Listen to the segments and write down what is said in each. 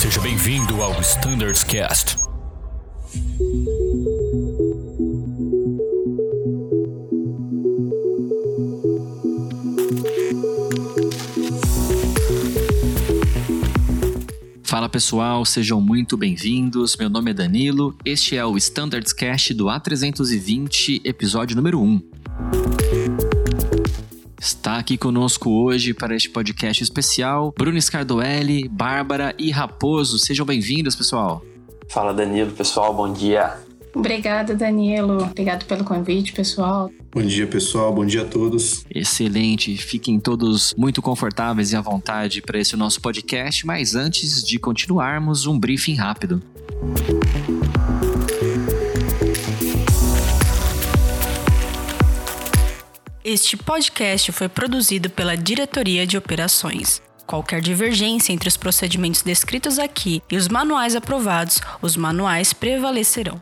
Seja bem-vindo ao Standards Cast. Fala pessoal, sejam muito bem-vindos. Meu nome é Danilo. Este é o Standards Cast do A320, episódio número 1. Está aqui conosco hoje para este podcast especial Bruno Scardoelli, Bárbara e Raposo. Sejam bem-vindos, pessoal. Fala Danilo, pessoal, bom dia. Obrigada, Danilo. Obrigado pelo convite, pessoal. Bom dia, pessoal. Bom dia a todos. Excelente. Fiquem todos muito confortáveis e à vontade para esse nosso podcast. Mas antes de continuarmos, um briefing rápido. Este podcast foi produzido pela Diretoria de Operações. Qualquer divergência entre os procedimentos descritos aqui e os manuais aprovados, os manuais prevalecerão.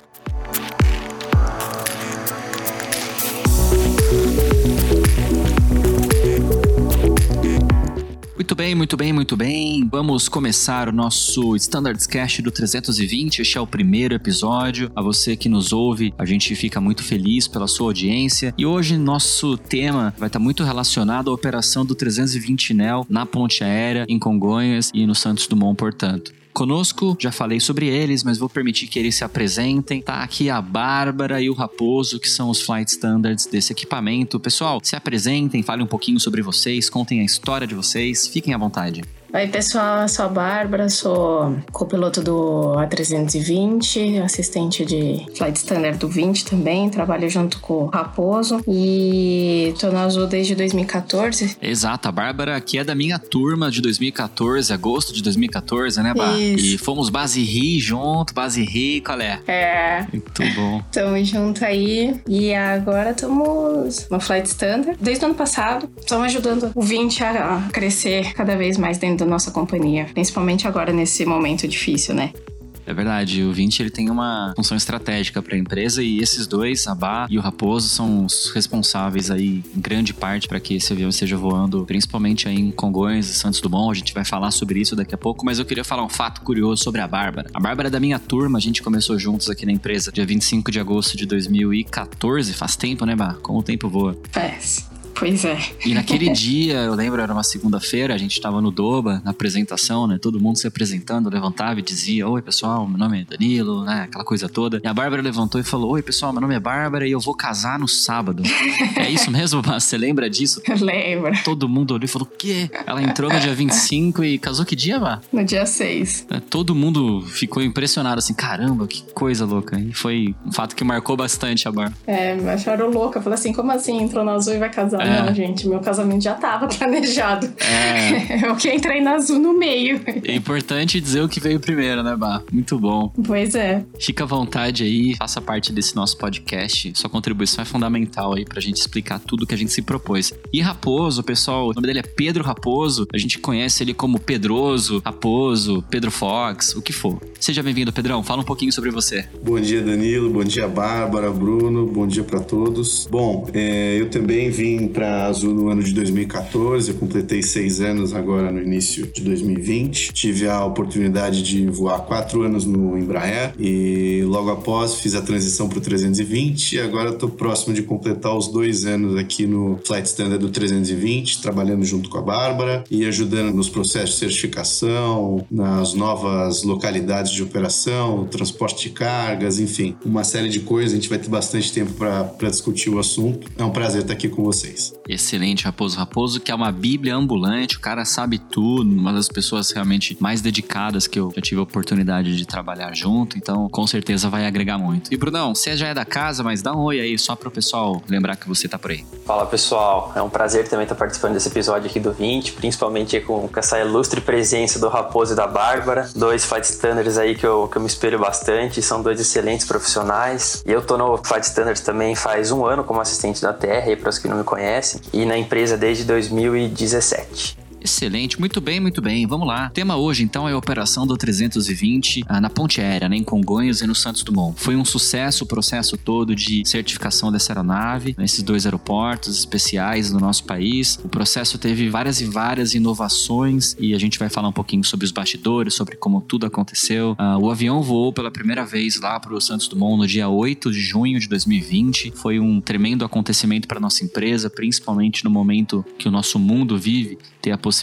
Bem, muito bem, muito bem. Vamos começar o nosso Standards Cast do 320. Este é o primeiro episódio. A você que nos ouve, a gente fica muito feliz pela sua audiência. E hoje nosso tema vai estar muito relacionado à operação do 320 NEL na ponte aérea, em Congonhas e no Santos Dumont, portanto conosco, já falei sobre eles, mas vou permitir que eles se apresentem. Tá aqui a Bárbara e o Raposo, que são os flight standards desse equipamento. Pessoal, se apresentem, falem um pouquinho sobre vocês, contem a história de vocês, fiquem à vontade. Oi, pessoal, eu sou a Bárbara, sou copiloto do A320, assistente de Flight Standard do 20 também, trabalho junto com o Raposo e tô na Azul desde 2014. Exato, a Bárbara aqui é da minha turma de 2014, agosto de 2014, né, Bá? Isso. E fomos base RI junto, base RI, qual é? É, Muito bom. tamo junto aí e agora estamos no Flight Standard. Desde o ano passado, estamos ajudando o 20 a crescer cada vez mais dentro da nossa companhia, principalmente agora nesse momento difícil, né? É verdade, o 20 ele tem uma função estratégica para a empresa e esses dois, a Bá e o Raposo, são os responsáveis aí em grande parte para que esse avião esteja voando, principalmente aí em Congonhas e Santos Dumont. A gente vai falar sobre isso daqui a pouco, mas eu queria falar um fato curioso sobre a Bárbara. A Bárbara é da minha turma, a gente começou juntos aqui na empresa dia 25 de agosto de 2014, faz tempo, né, Bá? Como o tempo voa. Faz. Pois é. E naquele dia, eu lembro, era uma segunda-feira, a gente tava no Doba, na apresentação, né? Todo mundo se apresentando, levantava e dizia: Oi, pessoal, meu nome é Danilo, né? Aquela coisa toda. E a Bárbara levantou e falou: Oi, pessoal, meu nome é Bárbara e eu vou casar no sábado. é isso mesmo, Bá? Você lembra disso? Lembra? Todo mundo olhou e falou: O quê? Ela entrou no dia 25 e casou que dia, Bá? No dia 6. É, Todo mundo ficou impressionado, assim: Caramba, que coisa louca. E foi um fato que marcou bastante a Bárbara. É, acharam louca. Falei assim, como assim entrou na Azul e vai casar? É. Não, gente, meu casamento já tava planejado. É. Eu que entrei na Azul no meio. É importante dizer o que veio primeiro, né, Bá? Muito bom. Pois é. Fica à vontade aí, faça parte desse nosso podcast. Sua contribuição é fundamental aí pra gente explicar tudo que a gente se propôs. E Raposo, pessoal, o nome dele é Pedro Raposo. A gente conhece ele como Pedroso, Raposo, Pedro Fox, o que for. Seja bem-vindo, Pedrão. Fala um pouquinho sobre você. Bom dia, Danilo. Bom dia, Bárbara, Bruno. Bom dia para todos. Bom, é, eu também vim para Azul no ano de 2014. Eu completei seis anos agora no início de 2020. Tive a oportunidade de voar quatro anos no Embraer e logo após fiz a transição para o 320 e agora estou próximo de completar os dois anos aqui no Flight Standard do 320, trabalhando junto com a Bárbara e ajudando nos processos de certificação, nas novas localidades de operação, transporte de cargas, enfim, uma série de coisas. A gente vai ter bastante tempo para discutir o assunto. É um prazer estar aqui com vocês. Excelente, Raposo. Raposo, que é uma bíblia ambulante, o cara sabe tudo, uma das pessoas realmente mais dedicadas que eu já tive a oportunidade de trabalhar junto, então com certeza vai agregar muito. E Brunão, você já é da casa, mas dá um oi aí, só pro pessoal lembrar que você tá por aí. Fala pessoal, é um prazer também estar participando desse episódio aqui do 20, principalmente com, com essa ilustre presença do Raposo e da Bárbara, dois flight standards aí que eu, que eu me espelho bastante, são dois excelentes profissionais. E eu tô no flight standards também faz um ano como assistente da TR, para os que não me conhecem, e na empresa desde 2017. Excelente, muito bem, muito bem. Vamos lá. O tema hoje, então, é a operação do 320 ah, na ponte aérea, né, em Congonhas e no Santos Dumont. Foi um sucesso o processo todo de certificação dessa aeronave nesses dois aeroportos especiais do nosso país. O processo teve várias e várias inovações e a gente vai falar um pouquinho sobre os bastidores, sobre como tudo aconteceu. Ah, o avião voou pela primeira vez lá para o Santos Dumont no dia 8 de junho de 2020. Foi um tremendo acontecimento para nossa empresa, principalmente no momento que o nosso mundo vive, ter a possibilidade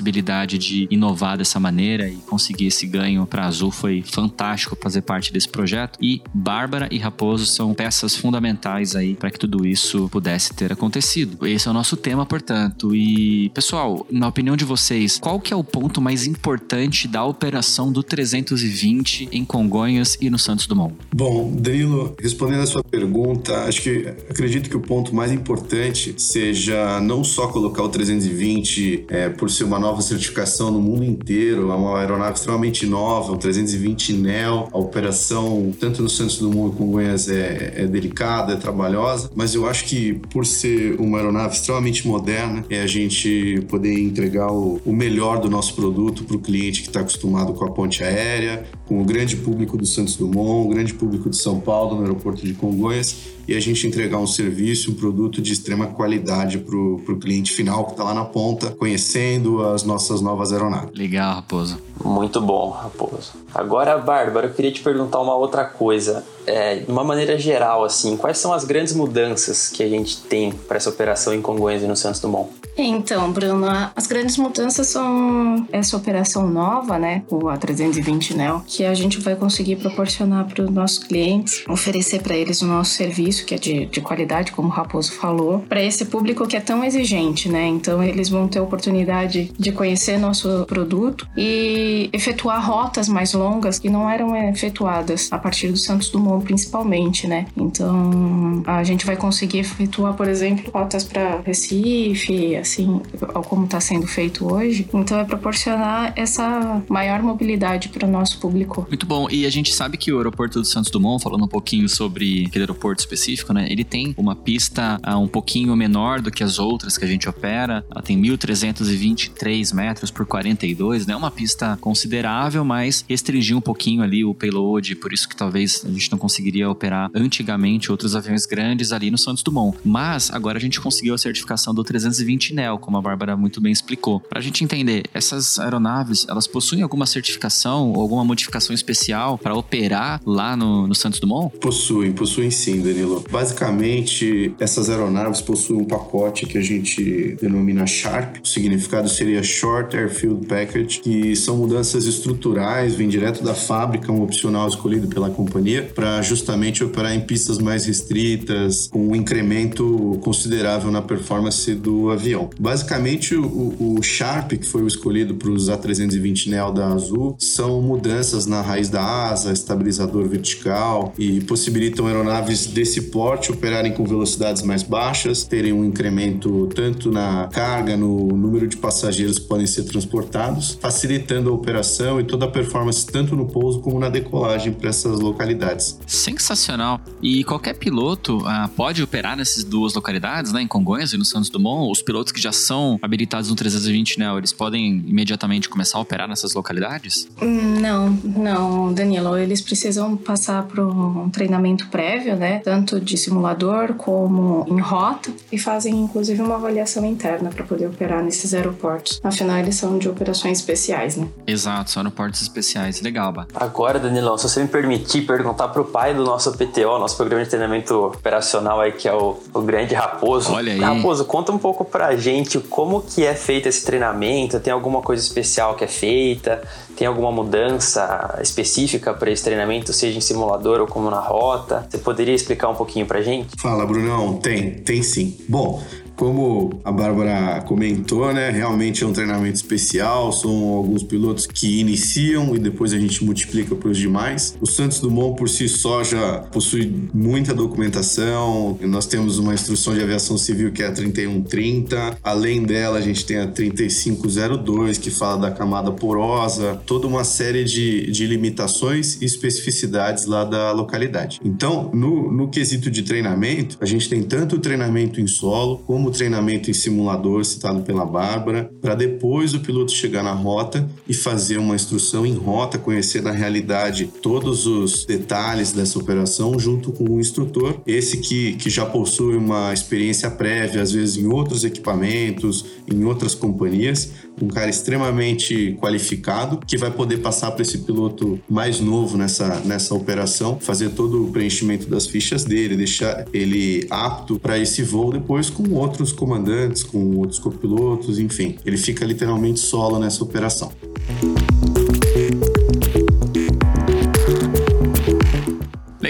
de inovar dessa maneira e conseguir esse ganho para Azul foi fantástico fazer parte desse projeto. E Bárbara e Raposo são peças fundamentais aí para que tudo isso pudesse ter acontecido. Esse é o nosso tema, portanto. E pessoal, na opinião de vocês, qual que é o ponto mais importante da operação do 320 em Congonhas e no Santos Dumont? Bom, Drilo, respondendo a sua pergunta, acho que acredito que o ponto mais importante seja não só colocar o 320 é, por ser uma nova certificação no mundo inteiro, é uma aeronave extremamente nova, o 320 NEO, a operação tanto no Santos Dumont como em Congonhas é, é delicada, é trabalhosa, mas eu acho que por ser uma aeronave extremamente moderna, é a gente poder entregar o, o melhor do nosso produto para o cliente que está acostumado com a ponte aérea, com o grande público do Santos Dumont, o grande público de São Paulo no aeroporto de Congonhas e a gente entregar um serviço, um produto de extrema qualidade para o cliente final que está lá na ponta, conhecendo as nossas novas aeronaves. Legal, Raposo. Muito bom, Raposo. Agora, Bárbara, eu queria te perguntar uma outra coisa. É, de uma maneira geral, assim, quais são as grandes mudanças que a gente tem para essa operação em Congonhas e no Santos Dumont? Então, Bruno, as grandes mudanças são essa operação nova, né, o A320 Neo, que a gente vai conseguir proporcionar para os nossos clientes, oferecer para eles o nosso serviço, que é de, de qualidade, como o Raposo falou, para esse público que é tão exigente, né? Então, eles vão ter oportunidade de conhecer nosso produto e efetuar rotas mais longas que não eram efetuadas a partir do Santos Dumont, principalmente, né? Então, a gente vai conseguir efetuar, por exemplo, rotas para Recife, assim, como está sendo feito hoje. Então é proporcionar essa maior mobilidade para o nosso público. Muito bom. E a gente sabe que o aeroporto do Santos Dumont, falando um pouquinho sobre aquele aeroporto específico, né? Ele tem uma pista uh, um pouquinho menor do que as outras que a gente opera. Ela tem 1.323 metros por 42, né? Uma pista considerável, mas restringiu um pouquinho ali o payload, por isso que talvez a gente não conseguiria operar antigamente outros aviões grandes ali no Santos Dumont. Mas agora a gente conseguiu a certificação do 320 Sentinel, como a Bárbara muito bem explicou. Para a gente entender, essas aeronaves, elas possuem alguma certificação ou alguma modificação especial para operar lá no, no Santos Dumont? Possuem, possuem sim, Danilo. Basicamente, essas aeronaves possuem um pacote que a gente denomina SHARP. O significado seria Short Airfield Package, que são mudanças estruturais, vem direto da fábrica, um opcional escolhido pela companhia, para justamente operar em pistas mais restritas, com um incremento considerável na performance do avião. Basicamente, o, o Sharp, que foi o escolhido para os A320 Neo da Azul, são mudanças na raiz da asa, estabilizador vertical e possibilitam aeronaves desse porte operarem com velocidades mais baixas, terem um incremento tanto na carga, no número de passageiros que podem ser transportados, facilitando a operação e toda a performance tanto no pouso como na decolagem para essas localidades. Sensacional! E qualquer piloto ah, pode operar nessas duas localidades, né, em Congonhas e no Santos Dumont? Os pilotos que já são habilitados no 320 Neo, eles podem imediatamente começar a operar nessas localidades? Não, não, Danilo. Eles precisam passar por um treinamento prévio, né? Tanto de simulador como em rota e fazem inclusive uma avaliação interna para poder operar nesses aeroportos. Afinal, eles são de operações especiais, né? Exato, são aeroportos especiais. Legal, Bah. Agora, Danilão, se você me permitir perguntar pro pai do nosso PTO, nosso programa de treinamento operacional aí, que é o, o grande Raposo. Olha aí. Raposo, conta um pouco pra gente como que é feito esse treinamento? Tem alguma coisa especial que é feita? Tem alguma mudança específica para esse treinamento, seja em simulador ou como na rota? Você poderia explicar um pouquinho pra gente? Fala, Brunão. Tem, tem sim. Bom, como a Bárbara comentou, né? Realmente é um treinamento especial. São alguns pilotos que iniciam e depois a gente multiplica para os demais. O Santos Dumont por si só já possui muita documentação. Nós temos uma instrução de aviação civil que é a 3130. Além dela, a gente tem a 3502 que fala da camada porosa. Toda uma série de, de limitações e especificidades lá da localidade. Então, no, no quesito de treinamento, a gente tem tanto o treinamento em solo como como treinamento em simulador citado pela Bárbara, para depois o piloto chegar na rota e fazer uma instrução em rota, conhecer na realidade todos os detalhes dessa operação junto com o instrutor, esse que, que já possui uma experiência prévia, às vezes em outros equipamentos, em outras companhias, um cara extremamente qualificado que vai poder passar para esse piloto mais novo nessa, nessa operação, fazer todo o preenchimento das fichas dele, deixar ele apto para esse voo depois com outros comandantes, com outros copilotos, enfim. Ele fica literalmente solo nessa operação.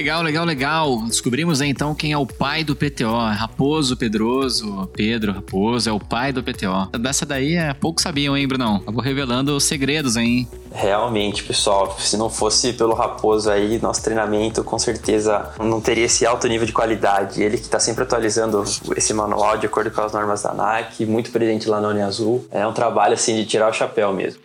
Legal, legal, legal. Descobrimos aí, então quem é o pai do PTO. Raposo Pedroso, Pedro Raposo, é o pai do PTO. Dessa daí é pouco sabiam, hein, Brunão? Acabou revelando os segredos, hein? Realmente, pessoal, se não fosse pelo Raposo aí, nosso treinamento com certeza não teria esse alto nível de qualidade. Ele que está sempre atualizando esse manual de acordo com as normas da ANAC, muito presente lá na Uniazul. É um trabalho assim de tirar o chapéu mesmo.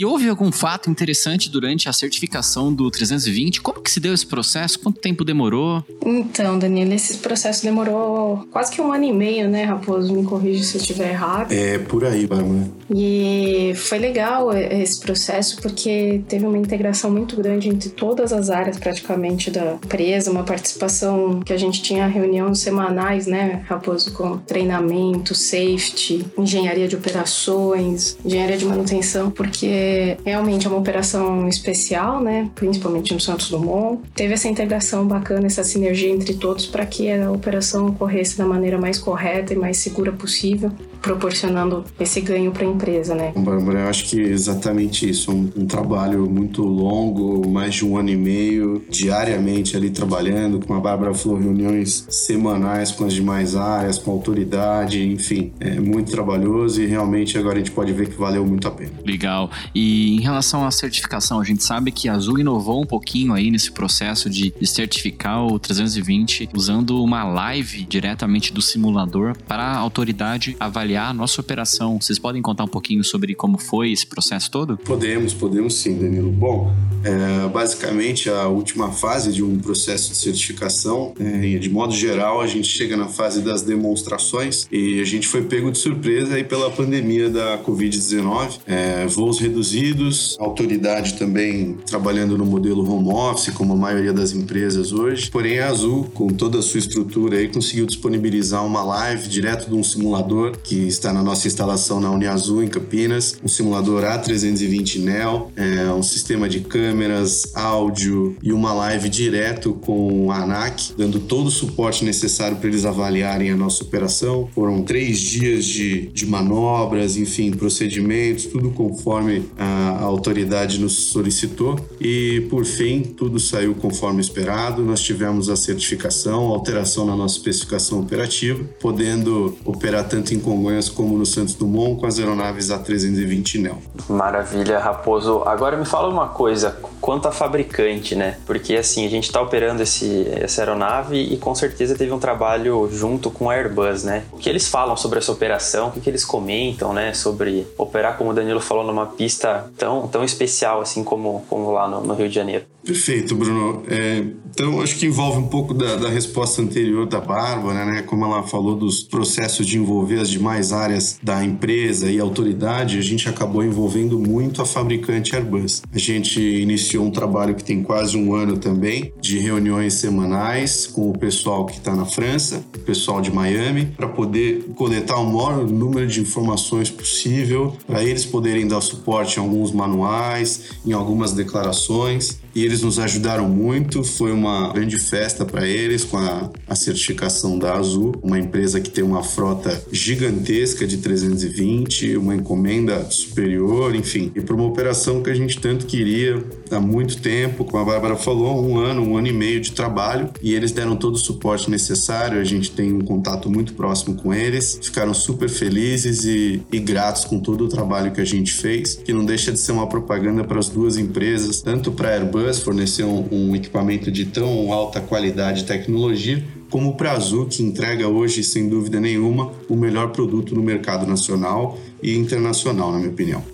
E houve algum fato interessante durante a certificação do 320? Como que se deu esse processo? Quanto tempo demorou? Então, Daniela, esse processo demorou quase que um ano e meio, né, Raposo? Me corrija se eu estiver errado. É, por aí, Bárbara. E foi legal esse processo porque teve uma integração muito grande entre todas as áreas praticamente da empresa, uma participação que a gente tinha reuniões semanais, né, Raposo, com treinamento, safety, engenharia de operações, engenharia de manutenção, porque realmente é uma operação especial, né? Principalmente no Santos Dumont. Teve essa integração bacana, essa sinergia entre todos para que a operação ocorresse da maneira mais correta e mais segura possível, proporcionando esse ganho para a empresa, né? Bárbara, eu acho que é exatamente isso. Um, um trabalho muito longo, mais de um ano e meio, diariamente ali trabalhando. Com a Bárbara falou, reuniões semanais com as demais áreas, com a autoridade, enfim, é muito trabalhoso e realmente agora a gente pode ver que valeu muito a pena. Legal. E em relação à certificação, a gente sabe que a Azul inovou um pouquinho aí nesse processo de, de certificar o 320 usando uma live diretamente do simulador para a autoridade avaliar a nossa operação. Vocês podem contar um pouquinho sobre como foi esse processo todo? Podemos, podemos sim, Danilo. Bom, é, basicamente a última fase de um processo de certificação, é, de modo geral, a gente chega na fase das demonstrações e a gente foi pego de surpresa aí pela pandemia da Covid-19. É, voos reduzidos, autoridade também trabalhando no modelo home office, como a maioria das empresas hoje. Porém, a Azul, com toda a sua estrutura aí, conseguiu disponibilizar uma live direto de um simulador que está na nossa instalação na Uniazul, em Campinas, um simulador A320 Neo, é, um sistema de câmeras, áudio e uma live direto com a ANAC, dando todo o suporte necessário para eles avaliarem a nossa operação. Foram três dias de, de manobras, enfim, procedimentos, tudo conforme a autoridade nos solicitou e, por fim, tudo saiu conforme esperado. Nós tivemos a certificação, a alteração na nossa especificação operativa, podendo operar tanto em Congonhas como no Santos Dumont com as aeronaves A320 Neo. Maravilha, Raposo. Agora me fala uma coisa, quanto a fabricante, né? Porque assim, a gente está operando esse, essa aeronave e com certeza teve um trabalho junto com a Airbus, né? O que eles falam sobre essa operação, o que, que eles comentam, né? Sobre operar, como o Danilo falou, numa pista tão, tão especial assim como, como lá no, no Rio de Janeiro. Perfeito, Bruno. É, então, acho que envolve um pouco da, da, resposta anterior da Bárbara, né? Como ela falou dos processos de envolver as demais áreas da empresa e autoridade, a gente acabou envolvendo muito a fabricante Airbus. A gente iniciou um trabalho que tem quase um ano também, de reuniões semanais com o pessoal que está na França, o pessoal de Miami, para poder coletar o maior número de informações possível, para eles poderem dar suporte em alguns manuais, em algumas declarações e eles nos ajudaram muito. Foi uma grande festa para eles com a, a, certificação da Azul, uma empresa que tem uma frota gigantesca de 320, uma encomenda superior, enfim, e para uma operação que a gente tanto queria há muito tempo, como a Bárbara falou, um ano, um ano e meio de trabalho, e eles deram todo o suporte necessário. A gente tem um contato muito próximo com eles, ficaram super felizes e, e gratos com todo o trabalho que a gente fez, que não deixa de ser uma propaganda para as duas empresas, tanto para a Airbus Fornecer um, um equipamento de tão alta qualidade e tecnologia, como para a Azul, que entrega hoje, sem dúvida nenhuma, o melhor produto no mercado nacional e internacional, na minha opinião.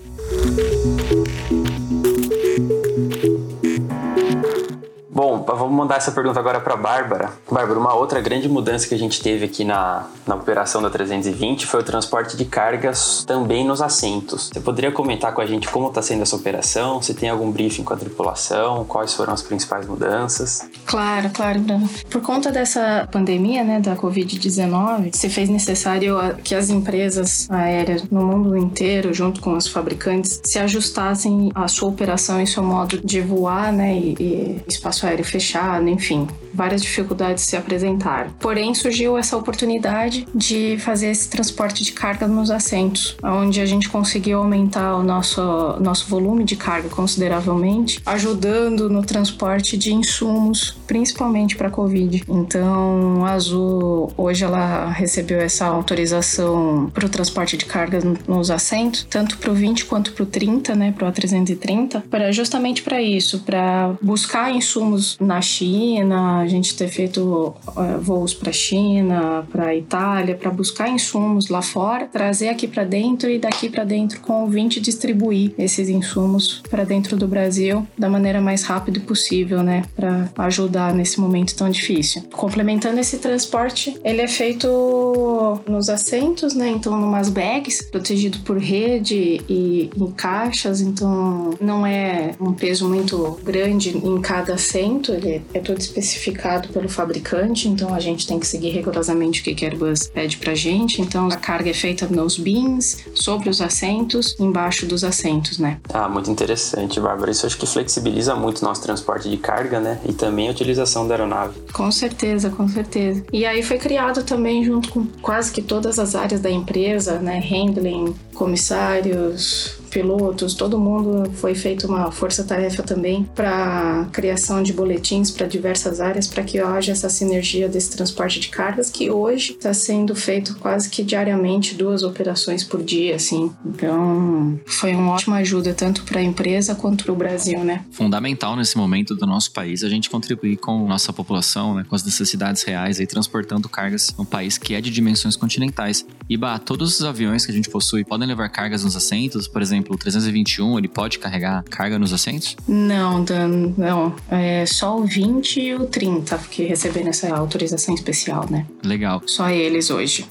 Vamos mandar essa pergunta agora para Bárbara. Bárbara, uma outra grande mudança que a gente teve aqui na, na operação da 320 foi o transporte de cargas também nos assentos. Você poderia comentar com a gente como está sendo essa operação? Se tem algum briefing com a tripulação? Quais foram as principais mudanças? Claro, claro, Bruno. Por conta dessa pandemia, né, da Covid-19, se fez necessário que as empresas aéreas no mundo inteiro, junto com os fabricantes, se ajustassem à sua operação e seu modo de voar, né, e, e espaço aéreo fechado, enfim, várias dificuldades se apresentaram. Porém, surgiu essa oportunidade de fazer esse transporte de carga nos assentos, onde a gente conseguiu aumentar o nosso, nosso volume de carga consideravelmente, ajudando no transporte de insumos, principalmente para a Covid. Então, a Azul, hoje ela recebeu essa autorização para o transporte de cargas nos assentos, tanto para o 20 quanto para o 30, né, para o A330, para justamente para isso, para buscar insumos na China, a gente ter feito voos para China, para Itália, para buscar insumos lá fora, trazer aqui para dentro e daqui para dentro com o 20 distribuir esses insumos para dentro do Brasil da maneira mais rápida possível, né, para ajudar nesse momento tão difícil. Complementando esse transporte, ele é feito nos assentos, né, então numas bags, protegido por rede e em caixas, então não é um peso muito grande em cada assento, ele é todo especificado pelo fabricante, então a gente tem que seguir rigorosamente o que a Airbus pede pra gente, então a carga é feita nos bins, sobre os assentos, embaixo dos assentos, né. Ah, muito interessante, Bárbara. Isso acho que flexibiliza muito o nosso transporte de carga, né, e também a utilização da aeronave. Com certeza, com certeza. E aí foi criado também junto com quase que todas as áreas da empresa, né, handling, comissários, pilotos, todo mundo foi feita uma força-tarefa também para criação de boletins para diversas áreas para que haja essa sinergia desse transporte de cargas que hoje está sendo feito quase que diariamente duas operações por dia, assim. Então foi uma ótima ajuda tanto para a empresa quanto para o Brasil, né? Fundamental nesse momento do nosso país a gente contribuir com nossa população, né, com as necessidades reais aí transportando cargas num país que é de dimensões continentais. E bah, todos os aviões que a gente possui podem levar cargas nos assentos, por exemplo exemplo, o 321, ele pode carregar carga nos assentos? Não, Dan, não. É só o 20 e o 30 que receberam essa autorização especial, né? Legal. Só eles hoje.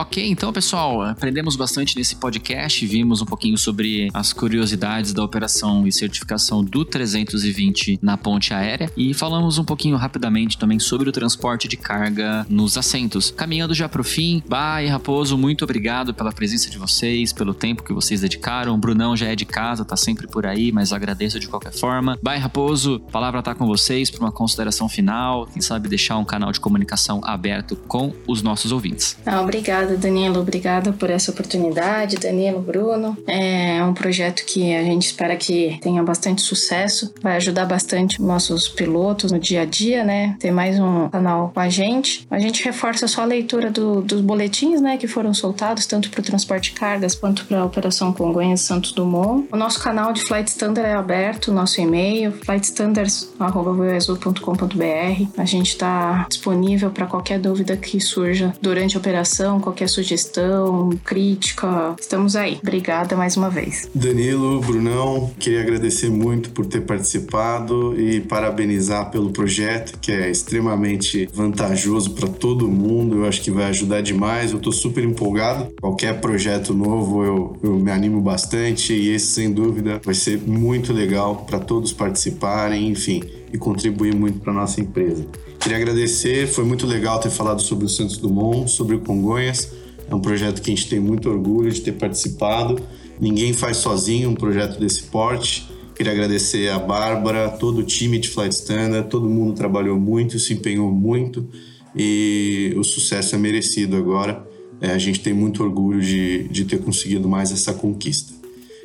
Ok, então pessoal, aprendemos bastante nesse podcast, vimos um pouquinho sobre as curiosidades da operação e certificação do 320 na ponte aérea e falamos um pouquinho rapidamente também sobre o transporte de carga nos assentos. Caminhando já para o fim, Bah e Raposo, muito obrigado pela presença de vocês, pelo tempo que vocês dedicaram. O Brunão já é de casa, tá sempre por aí, mas agradeço de qualquer forma. Bah e Raposo, a palavra tá com vocês para uma consideração final, quem sabe deixar um canal de comunicação aberto com os nossos ouvintes. Ah, obrigada Danilo. Obrigada por essa oportunidade, Danilo, Bruno. É um projeto que a gente espera que tenha bastante sucesso. Vai ajudar bastante nossos pilotos no dia a dia, né? Ter mais um canal com a gente. A gente reforça só a leitura do, dos boletins, né? Que foram soltados, tanto para o transporte de cargas quanto para a Operação Congonhas Santos Dumont. O nosso canal de Flight Standard é aberto, nosso e-mail, flightstandards.com.br. A gente está disponível para qualquer dúvida que surja durante a operação, qualquer qualquer sugestão, crítica, estamos aí. Obrigada mais uma vez. Danilo, Brunão, queria agradecer muito por ter participado e parabenizar pelo projeto, que é extremamente vantajoso para todo mundo. Eu acho que vai ajudar demais. Eu estou super empolgado. Qualquer projeto novo eu, eu me animo bastante e esse, sem dúvida, vai ser muito legal para todos participarem, enfim, e contribuir muito para nossa empresa. Queria agradecer, foi muito legal ter falado sobre o Santos Dumont, sobre o Congonhas. É um projeto que a gente tem muito orgulho de ter participado. Ninguém faz sozinho um projeto desse porte. Queria agradecer a Bárbara, todo o time de Flight Standard, todo mundo trabalhou muito, se empenhou muito e o sucesso é merecido agora. É, a gente tem muito orgulho de, de ter conseguido mais essa conquista.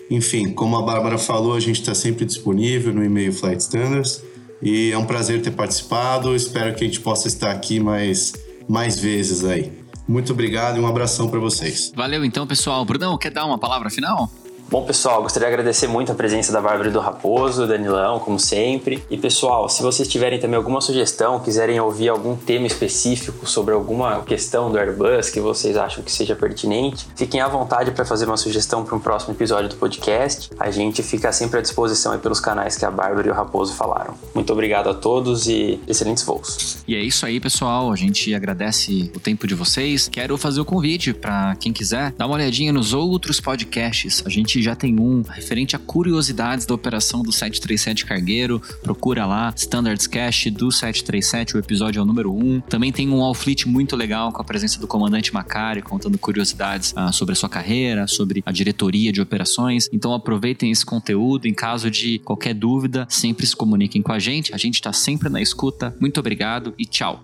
Enfim, como a Bárbara falou, a gente está sempre disponível no e-mail Flight Standards e é um prazer ter participado. Espero que a gente possa estar aqui mais, mais vezes aí. Muito obrigado e um abração para vocês. Valeu então, pessoal. Brunão, quer dar uma palavra final? Bom, pessoal, gostaria de agradecer muito a presença da Bárbara do Raposo, Danilão, como sempre. E, pessoal, se vocês tiverem também alguma sugestão, quiserem ouvir algum tema específico sobre alguma questão do Airbus que vocês acham que seja pertinente, fiquem à vontade para fazer uma sugestão para um próximo episódio do podcast. A gente fica sempre à disposição pelos canais que a Bárbara e o Raposo falaram. Muito obrigado a todos e excelentes voos. E é isso aí, pessoal. A gente agradece o tempo de vocês. Quero fazer o convite para quem quiser dar uma olhadinha nos outros podcasts. A gente já tem um referente a curiosidades da operação do 737 Cargueiro. Procura lá, Standards Cash do 737, o episódio é o número 1. Também tem um All Fleet muito legal com a presença do comandante Macari, contando curiosidades ah, sobre a sua carreira, sobre a diretoria de operações. Então aproveitem esse conteúdo. Em caso de qualquer dúvida, sempre se comuniquem com a gente. A gente está sempre na escuta. Muito obrigado e tchau.